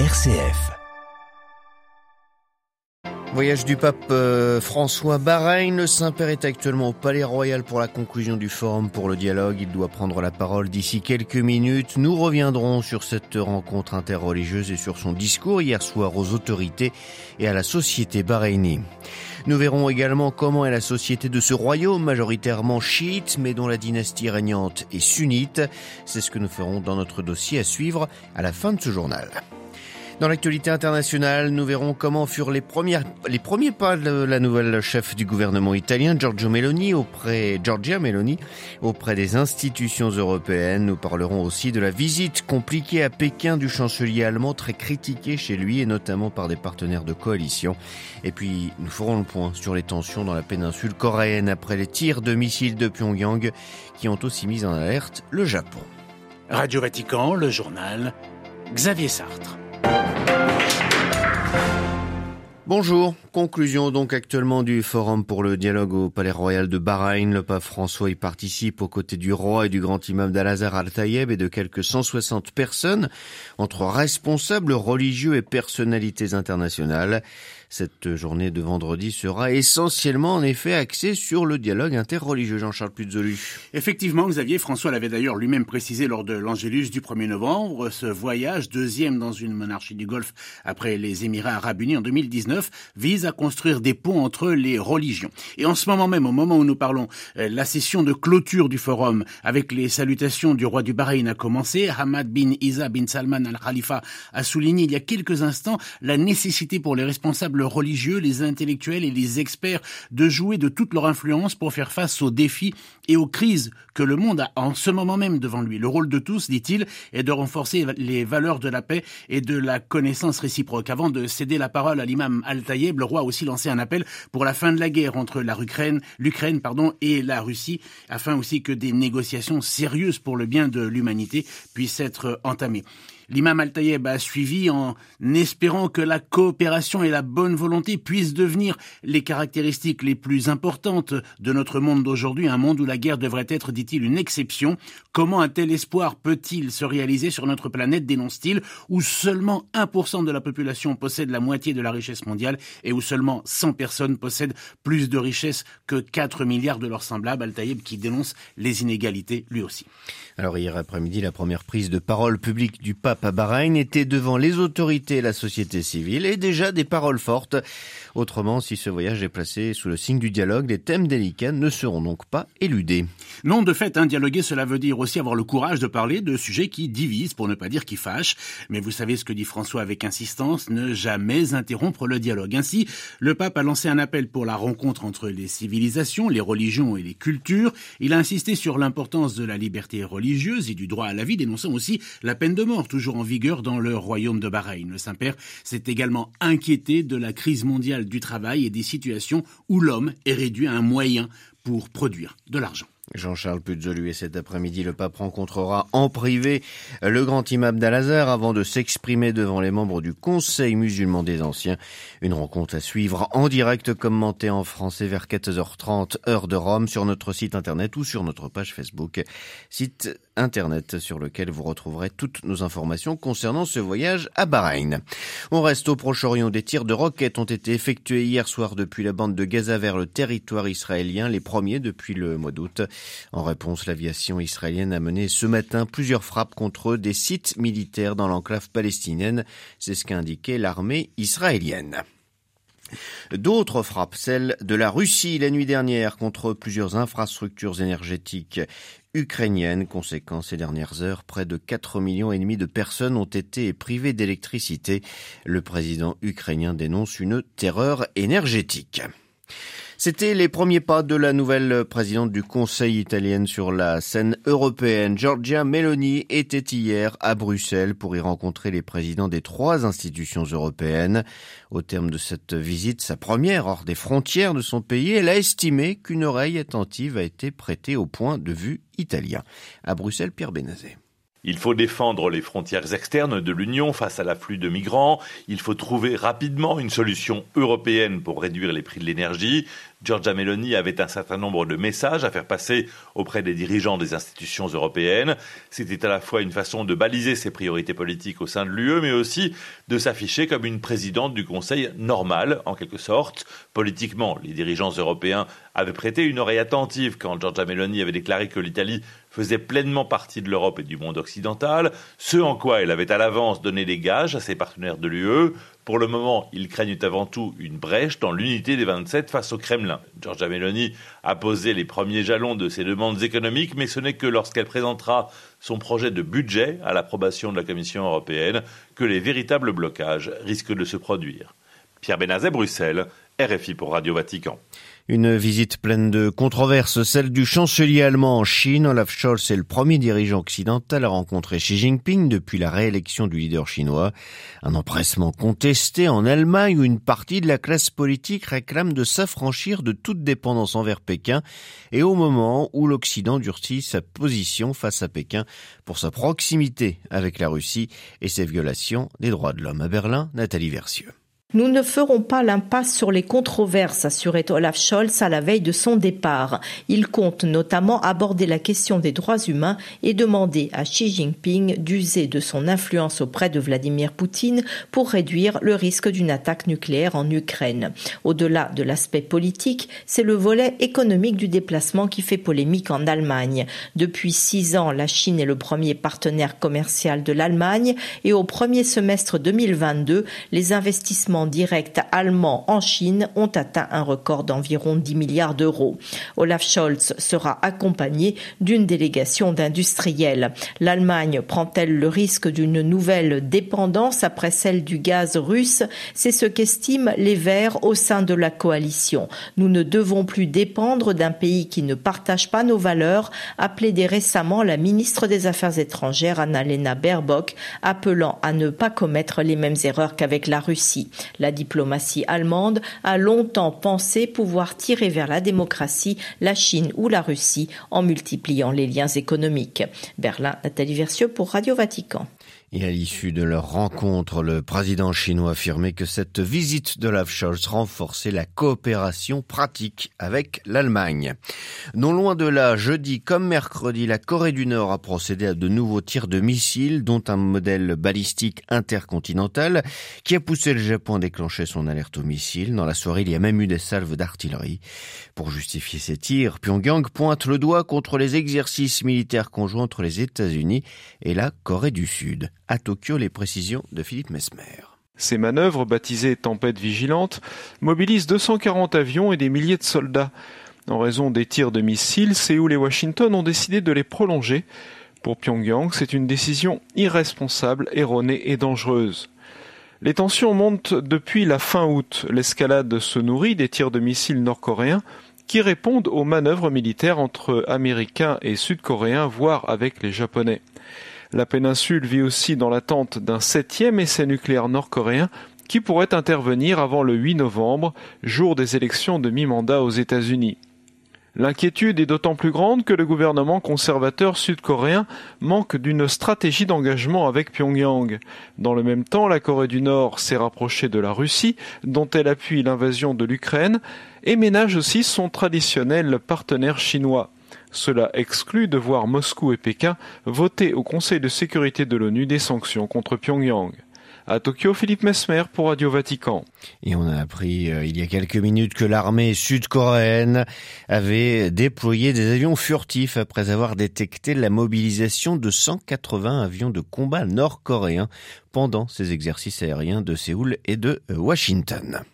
RCF. Voyage du pape euh, François Bahreïn. Le Saint-Père est actuellement au Palais Royal pour la conclusion du forum pour le dialogue. Il doit prendre la parole d'ici quelques minutes. Nous reviendrons sur cette rencontre interreligieuse et sur son discours hier soir aux autorités et à la société bahreïnie. Nous verrons également comment est la société de ce royaume majoritairement chiite mais dont la dynastie régnante est sunnite. C'est ce que nous ferons dans notre dossier à suivre à la fin de ce journal. Dans l'actualité internationale, nous verrons comment furent les, premières, les premiers pas de la nouvelle chef du gouvernement italien, Giorgio Meloni, auprès, Giorgia Meloni, auprès des institutions européennes. Nous parlerons aussi de la visite compliquée à Pékin du chancelier allemand, très critiqué chez lui et notamment par des partenaires de coalition. Et puis, nous ferons le point sur les tensions dans la péninsule coréenne après les tirs de missiles de Pyongyang qui ont aussi mis en alerte le Japon. Radio Vatican, le journal, Xavier Sartre. Bonjour, conclusion donc actuellement du forum pour le dialogue au Palais Royal de Bahreïn. Le pape François y participe aux côtés du roi et du grand imam d'Al-Azhar Al-Tayeb et de quelques 160 personnes entre responsables religieux et personnalités internationales. Cette journée de vendredi sera essentiellement en effet axée sur le dialogue interreligieux. Jean-Charles Puzolu. Effectivement, Xavier François l'avait d'ailleurs lui-même précisé lors de l'Angélus du 1er novembre. Ce voyage, deuxième dans une monarchie du Golfe après les Émirats arabes unis en 2019, vise à construire des ponts entre les religions. Et en ce moment même, au moment où nous parlons, euh, la session de clôture du forum avec les salutations du roi du Bahreïn a commencé. Hamad bin Isa bin Salman al-Khalifa a souligné il y a quelques instants la nécessité pour les responsables religieux, les intellectuels et les experts de jouer de toute leur influence pour faire face aux défis et aux crises que le monde a en ce moment même devant lui. Le rôle de tous, dit-il, est de renforcer les valeurs de la paix et de la connaissance réciproque. Avant de céder la parole à l'imam Al-Tayeb, le roi a aussi lancé un appel pour la fin de la guerre entre l'Ukraine, l'Ukraine, et la Russie, afin aussi que des négociations sérieuses pour le bien de l'humanité puissent être entamées. L'imam Al-Tayeb a suivi en espérant que la coopération et la bonne volonté puissent devenir les caractéristiques les plus importantes de notre monde d'aujourd'hui, un monde où la guerre devrait être, dit-il, une exception. Comment un tel espoir peut-il se réaliser sur notre planète, dénonce-t-il, où seulement 1% de la population possède la moitié de la richesse mondiale et où seulement 100 personnes possèdent plus de richesse que 4 milliards de leurs semblables, Al-Tayeb qui dénonce les inégalités lui aussi. Alors hier après-midi, la première prise de parole publique du pape à Bahreïn était devant les autorités et la société civile et déjà des paroles fortes. Autrement, si ce voyage est placé sous le signe du dialogue, les thèmes délicats ne seront donc pas éludés. Non, de fait, hein, dialoguer, cela veut dire aussi avoir le courage de parler de sujets qui divisent, pour ne pas dire qui fâchent. Mais vous savez ce que dit François avec insistance, ne jamais interrompre le dialogue. Ainsi, le pape a lancé un appel pour la rencontre entre les civilisations, les religions et les cultures. Il a insisté sur l'importance de la liberté religieuse et du droit à la vie, dénonçant aussi la peine de mort, toujours en vigueur dans le royaume de Bahreïn. Le Saint-Père s'est également inquiété de la crise mondiale du travail et des situations où l'homme est réduit à un moyen pour produire de l'argent. Jean-Charles Puzolu et cet après-midi, le pape rencontrera en privé le grand imam d'Al-Azhar avant de s'exprimer devant les membres du Conseil musulman des anciens. Une rencontre à suivre en direct commentée en français vers 14h30 heure de Rome sur notre site internet ou sur notre page Facebook. Site internet sur lequel vous retrouverez toutes nos informations concernant ce voyage à Bahreïn. On reste au Proche-Orient. Des tirs de roquettes ont été effectués hier soir depuis la bande de Gaza vers le territoire israélien, les premiers depuis le mois d'août. En réponse, l'aviation israélienne a mené ce matin plusieurs frappes contre des sites militaires dans l'enclave palestinienne. C'est ce qu'a indiqué l'armée israélienne. D'autres frappes, celles de la Russie la nuit dernière contre plusieurs infrastructures énergétiques ukrainiennes. Conséquence, ces dernières heures, près de 4 millions et demi de personnes ont été privées d'électricité. Le président ukrainien dénonce une terreur énergétique. C'était les premiers pas de la nouvelle présidente du Conseil italien sur la scène européenne. Giorgia Meloni était hier à Bruxelles pour y rencontrer les présidents des trois institutions européennes. Au terme de cette visite, sa première hors des frontières de son pays, elle a estimé qu'une oreille attentive a été prêtée au point de vue italien. À Bruxelles, Pierre Benazet. Il faut défendre les frontières externes de l'Union face à l'afflux de migrants. Il faut trouver rapidement une solution européenne pour réduire les prix de l'énergie. Giorgia Meloni avait un certain nombre de messages à faire passer auprès des dirigeants des institutions européennes. C'était à la fois une façon de baliser ses priorités politiques au sein de l'UE, mais aussi de s'afficher comme une présidente du Conseil normale, en quelque sorte. Politiquement, les dirigeants européens avaient prêté une oreille attentive quand Giorgia Meloni avait déclaré que l'Italie faisait pleinement partie de l'Europe et du monde occidental, ce en quoi elle avait à l'avance donné des gages à ses partenaires de l'UE. Pour le moment, ils craignent avant tout une brèche dans l'unité des 27 face au Kremlin. Giorgia Meloni a posé les premiers jalons de ses demandes économiques, mais ce n'est que lorsqu'elle présentera son projet de budget à l'approbation de la Commission européenne que les véritables blocages risquent de se produire. Pierre Benazet, Bruxelles, RFI pour Radio Vatican. Une visite pleine de controverses, celle du chancelier allemand en Chine. Olaf Scholz est le premier dirigeant occidental à rencontrer Xi Jinping depuis la réélection du leader chinois. Un empressement contesté en Allemagne où une partie de la classe politique réclame de s'affranchir de toute dépendance envers Pékin et au moment où l'Occident durcit sa position face à Pékin pour sa proximité avec la Russie et ses violations des droits de l'homme. À Berlin, Nathalie Versieux. Nous ne ferons pas l'impasse sur les controverses, assurait Olaf Scholz à la veille de son départ. Il compte notamment aborder la question des droits humains et demander à Xi Jinping d'user de son influence auprès de Vladimir Poutine pour réduire le risque d'une attaque nucléaire en Ukraine. Au-delà de l'aspect politique, c'est le volet économique du déplacement qui fait polémique en Allemagne. Depuis six ans, la Chine est le premier partenaire commercial de l'Allemagne et au premier semestre 2022, les investissements directs allemands en Chine ont atteint un record d'environ 10 milliards d'euros. Olaf Scholz sera accompagné d'une délégation d'industriels. L'Allemagne prend-elle le risque d'une nouvelle dépendance après celle du gaz russe? C'est ce qu'estiment les Verts au sein de la coalition. Nous ne devons plus dépendre d'un pays qui ne partage pas nos valeurs, a plaidé récemment la ministre des Affaires étrangères Annalena Baerbock, appelant à ne pas commettre les mêmes erreurs qu'avec la Russie. La diplomatie allemande a longtemps pensé pouvoir tirer vers la démocratie la Chine ou la Russie en multipliant les liens économiques. Berlin, Nathalie Versieux pour Radio Vatican. Et à l'issue de leur rencontre, le président chinois affirmait que cette visite de Olaf Scholz renforçait la coopération pratique avec l'Allemagne. Non loin de là, jeudi comme mercredi, la Corée du Nord a procédé à de nouveaux tirs de missiles, dont un modèle balistique intercontinental, qui a poussé le Japon à déclencher son alerte aux missiles. Dans la soirée, il y a même eu des salves d'artillerie. Pour justifier ces tirs, Pyongyang pointe le doigt contre les exercices militaires conjoints entre les États-Unis et la Corée du Sud. À Tokyo, les précisions de Philippe Mesmer. Ces manœuvres, baptisées Tempête vigilante, mobilisent 240 avions et des milliers de soldats. En raison des tirs de missiles, Séoul et Washington ont décidé de les prolonger. Pour Pyongyang, c'est une décision irresponsable, erronée et dangereuse. Les tensions montent depuis la fin août. L'escalade se nourrit des tirs de missiles nord-coréens qui répondent aux manœuvres militaires entre Américains et Sud-Coréens, voire avec les Japonais. La péninsule vit aussi dans l'attente d'un septième essai nucléaire nord-coréen qui pourrait intervenir avant le 8 novembre, jour des élections de mi-mandat aux États-Unis. L'inquiétude est d'autant plus grande que le gouvernement conservateur sud-coréen manque d'une stratégie d'engagement avec Pyongyang. Dans le même temps, la Corée du Nord s'est rapprochée de la Russie, dont elle appuie l'invasion de l'Ukraine, et ménage aussi son traditionnel partenaire chinois. Cela exclut de voir Moscou et Pékin voter au Conseil de sécurité de l'ONU des sanctions contre Pyongyang. À Tokyo, Philippe Mesmer pour Radio Vatican. Et on a appris euh, il y a quelques minutes que l'armée sud-coréenne avait déployé des avions furtifs après avoir détecté la mobilisation de 180 avions de combat nord-coréens pendant ces exercices aériens de Séoul et de Washington.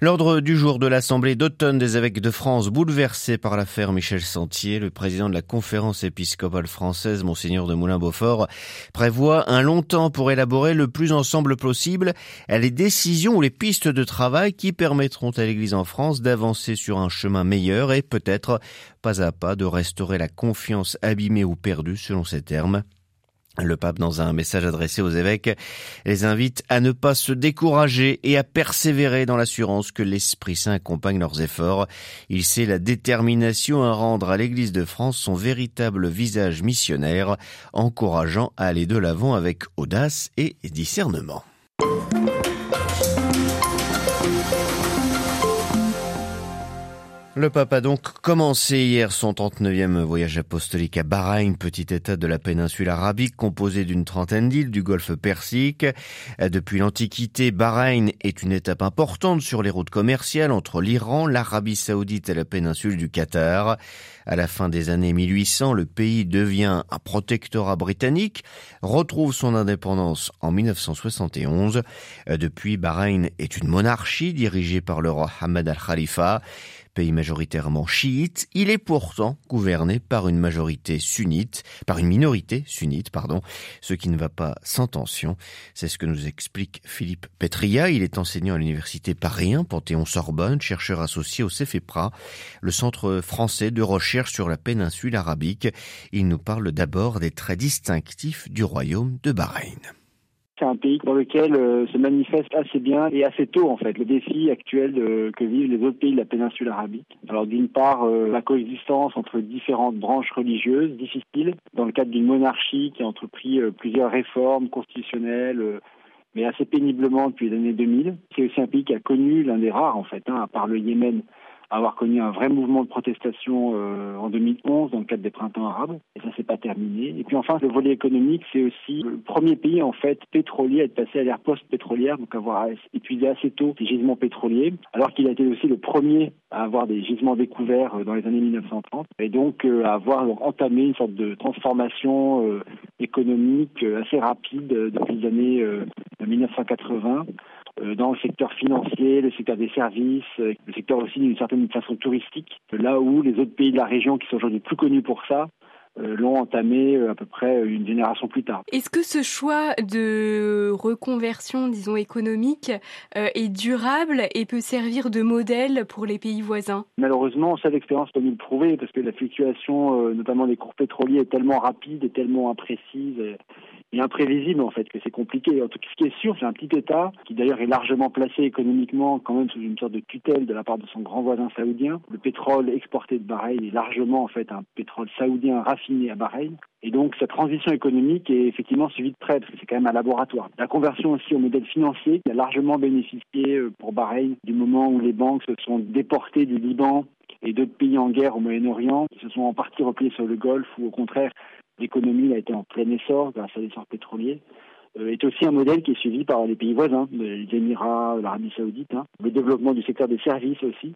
L'ordre du jour de l'Assemblée d'automne des évêques de France bouleversé par l'affaire Michel Sentier, le président de la conférence épiscopale française, Monseigneur de Moulin-Beaufort, prévoit un long temps pour élaborer le plus ensemble possible les décisions ou les pistes de travail qui permettront à l'Église en France d'avancer sur un chemin meilleur et peut-être pas à pas de restaurer la confiance abîmée ou perdue selon ses termes. Le pape, dans un message adressé aux évêques, les invite à ne pas se décourager et à persévérer dans l'assurance que l'Esprit Saint accompagne leurs efforts. Il sait la détermination à rendre à l'Église de France son véritable visage missionnaire, encourageant à aller de l'avant avec audace et discernement. Le pape a donc commencé hier son 39e voyage apostolique à Bahreïn, petit état de la péninsule arabique composé d'une trentaine d'îles du golfe Persique. Depuis l'Antiquité, Bahreïn est une étape importante sur les routes commerciales entre l'Iran, l'Arabie saoudite et la péninsule du Qatar. À la fin des années 1800, le pays devient un protectorat britannique, retrouve son indépendance en 1971. Depuis, Bahreïn est une monarchie dirigée par le roi Hamad al-Khalifa. Pays majoritairement chiite, il est pourtant gouverné par une majorité sunnite, par une minorité sunnite, pardon, ce qui ne va pas sans tension. C'est ce que nous explique Philippe Petria. Il est enseignant à l'université Paris Panthéon-Sorbonne, chercheur associé au CEFEPRA, le centre français de recherche sur la péninsule arabique. Il nous parle d'abord des traits distinctifs du royaume de Bahreïn. C'est un pays dans lequel euh, se manifeste assez bien et assez tôt en fait le défi actuel que vivent les autres pays de la péninsule arabique. Alors d'une part euh, la coexistence entre différentes branches religieuses difficiles dans le cadre d'une monarchie qui a entrepris euh, plusieurs réformes constitutionnelles mais assez péniblement depuis les années 2000. C'est aussi un pays qui a connu l'un des rares en fait, hein, à part le Yémen, avoir connu un vrai mouvement de protestation euh, en 2011 dans le cadre des printemps arabes. Et ça, c'est pas terminé. Et puis enfin, le volet économique, c'est aussi le premier pays en fait pétrolier à être passé à l'ère post-pétrolière, donc avoir épuisé assez tôt ses gisements pétroliers, alors qu'il a été aussi le premier à avoir des gisements découverts euh, dans les années 1930, et donc euh, à avoir entamé une sorte de transformation économique assez rapide depuis les années 1980 euh, dans le secteur financier, le secteur des services, euh, le secteur aussi d'une certaine façon touristique, là où les autres pays de la région qui sont aujourd'hui plus connus pour ça euh, l'ont entamé à peu près une génération plus tard. Est-ce que ce choix de reconversion, disons, économique est durable et peut servir de modèle pour les pays voisins? Malheureusement, ça l'expérience peut nous le prouver parce que la fluctuation, notamment des cours pétroliers, est tellement rapide et tellement imprécise et imprévisible en fait, que c'est compliqué. En tout cas, ce qui est sûr, c'est un petit État qui d'ailleurs est largement placé économiquement quand même sous une sorte de tutelle de la part de son grand voisin saoudien. Le pétrole exporté de Bahreïn est largement en fait un pétrole saoudien raffiné à Bahreïn. Et donc sa transition économique est effectivement suivie de près parce que c'est quand même un laboratoire. La conversion aussi au modèle financier qui a largement bénéficié euh, pour Bahreïn du moment où les banques se sont déportées du Liban et d'autres pays en guerre au Moyen-Orient, qui se sont en partie repliés sur le Golfe ou au contraire l'économie a été en plein essor grâce à l'essor pétrolier, euh, est aussi un modèle qui est suivi par les pays voisins, les Émirats, l'Arabie saoudite, hein. le développement du secteur des services aussi,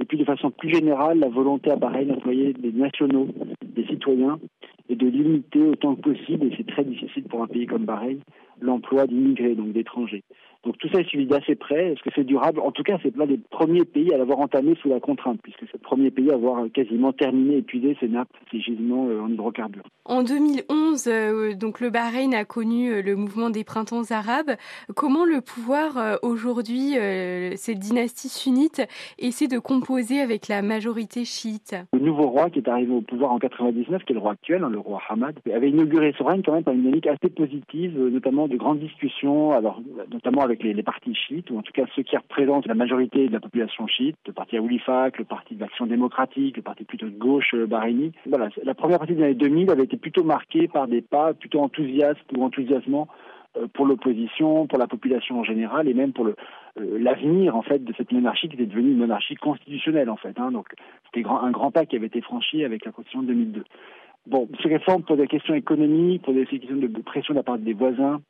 et puis de façon plus générale, la volonté à Bahreïn d'employer des nationaux, des citoyens, et de limiter autant que possible, et c'est très difficile pour un pays comme Bahreïn, l'emploi d'immigrés, donc d'étrangers. Donc tout ça est suivi d'assez près. Est-ce que c'est durable? En tout cas, c'est l'un des premiers pays à l'avoir entamé sous la contrainte, puisque c'est le premier pays à avoir quasiment terminé, épuisé ses nappes, ses gisements euh, en hydrocarbures. En 2011, euh, donc le Bahreïn a connu euh, le mouvement des printemps arabes. Comment le pouvoir aujourd'hui, cette dynastie sunnite, essaie de composer avec la majorité chiite? Le nouveau roi qui est arrivé au pouvoir en 99, qui est le roi actuel, hein, le roi Hamad, avait inauguré son règne quand même par une dynamique assez positive, notamment de grandes discussions, alors notamment avec les, partis chiites, ou en tout cas ceux qui représentent la majorité de la population chiite, le parti Aoulifak, le parti de l'Action démocratique, le parti plutôt de gauche euh, bahreïni. Voilà, la première partie des années 2000 avait été plutôt marquée par des pas plutôt enthousiastes ou enthousiasmants euh, pour l'opposition, pour la population en général, et même pour euh, l'avenir en fait de cette monarchie qui était devenue une monarchie constitutionnelle en fait. Hein. Donc c'était un grand pas qui avait été franchi avec la Constitution de 2002. Bon, ces réformes pour des questions économiques, pour des questions de pression de la part des voisins,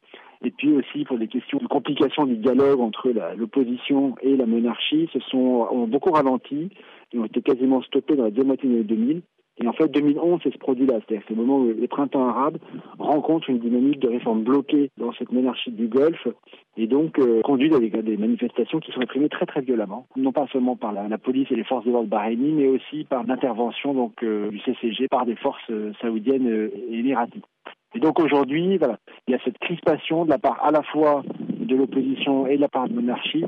et puis aussi pour des questions de complication du dialogue entre l'opposition et la monarchie, se sont ont beaucoup ralenti et ont été quasiment stoppés dans la deuxième moitié des années 2000. Et en fait, 2011, c'est ce produit-là, c'est-à-dire le moment où les printemps arabes rencontrent une dynamique de réforme bloquée dans cette monarchie du Golfe et donc euh, conduit à des, manifestations qui sont réprimées très très violemment, non pas seulement par la, police et les forces de l'ordre bahreïnies, mais aussi par l'intervention donc euh, du CCG par des forces euh, saoudiennes et émiraties. Et donc aujourd'hui, voilà, il y a cette crispation de la part à la fois de l'opposition et de la part de la monarchie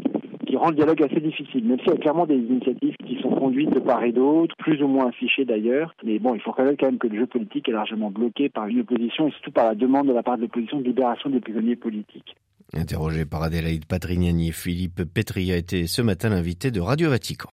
qui rend le dialogue assez difficile, même s'il y a clairement des initiatives qui sont conduites de part et d'autre, plus ou moins affichées d'ailleurs. Mais bon, il faut quand même que le jeu politique est largement bloqué par une opposition et surtout par la demande de la part de l'opposition de libération des prisonniers politiques. Interrogé par Adélaïde Patrignani, Philippe Petri a été ce matin l'invité de Radio Vatican.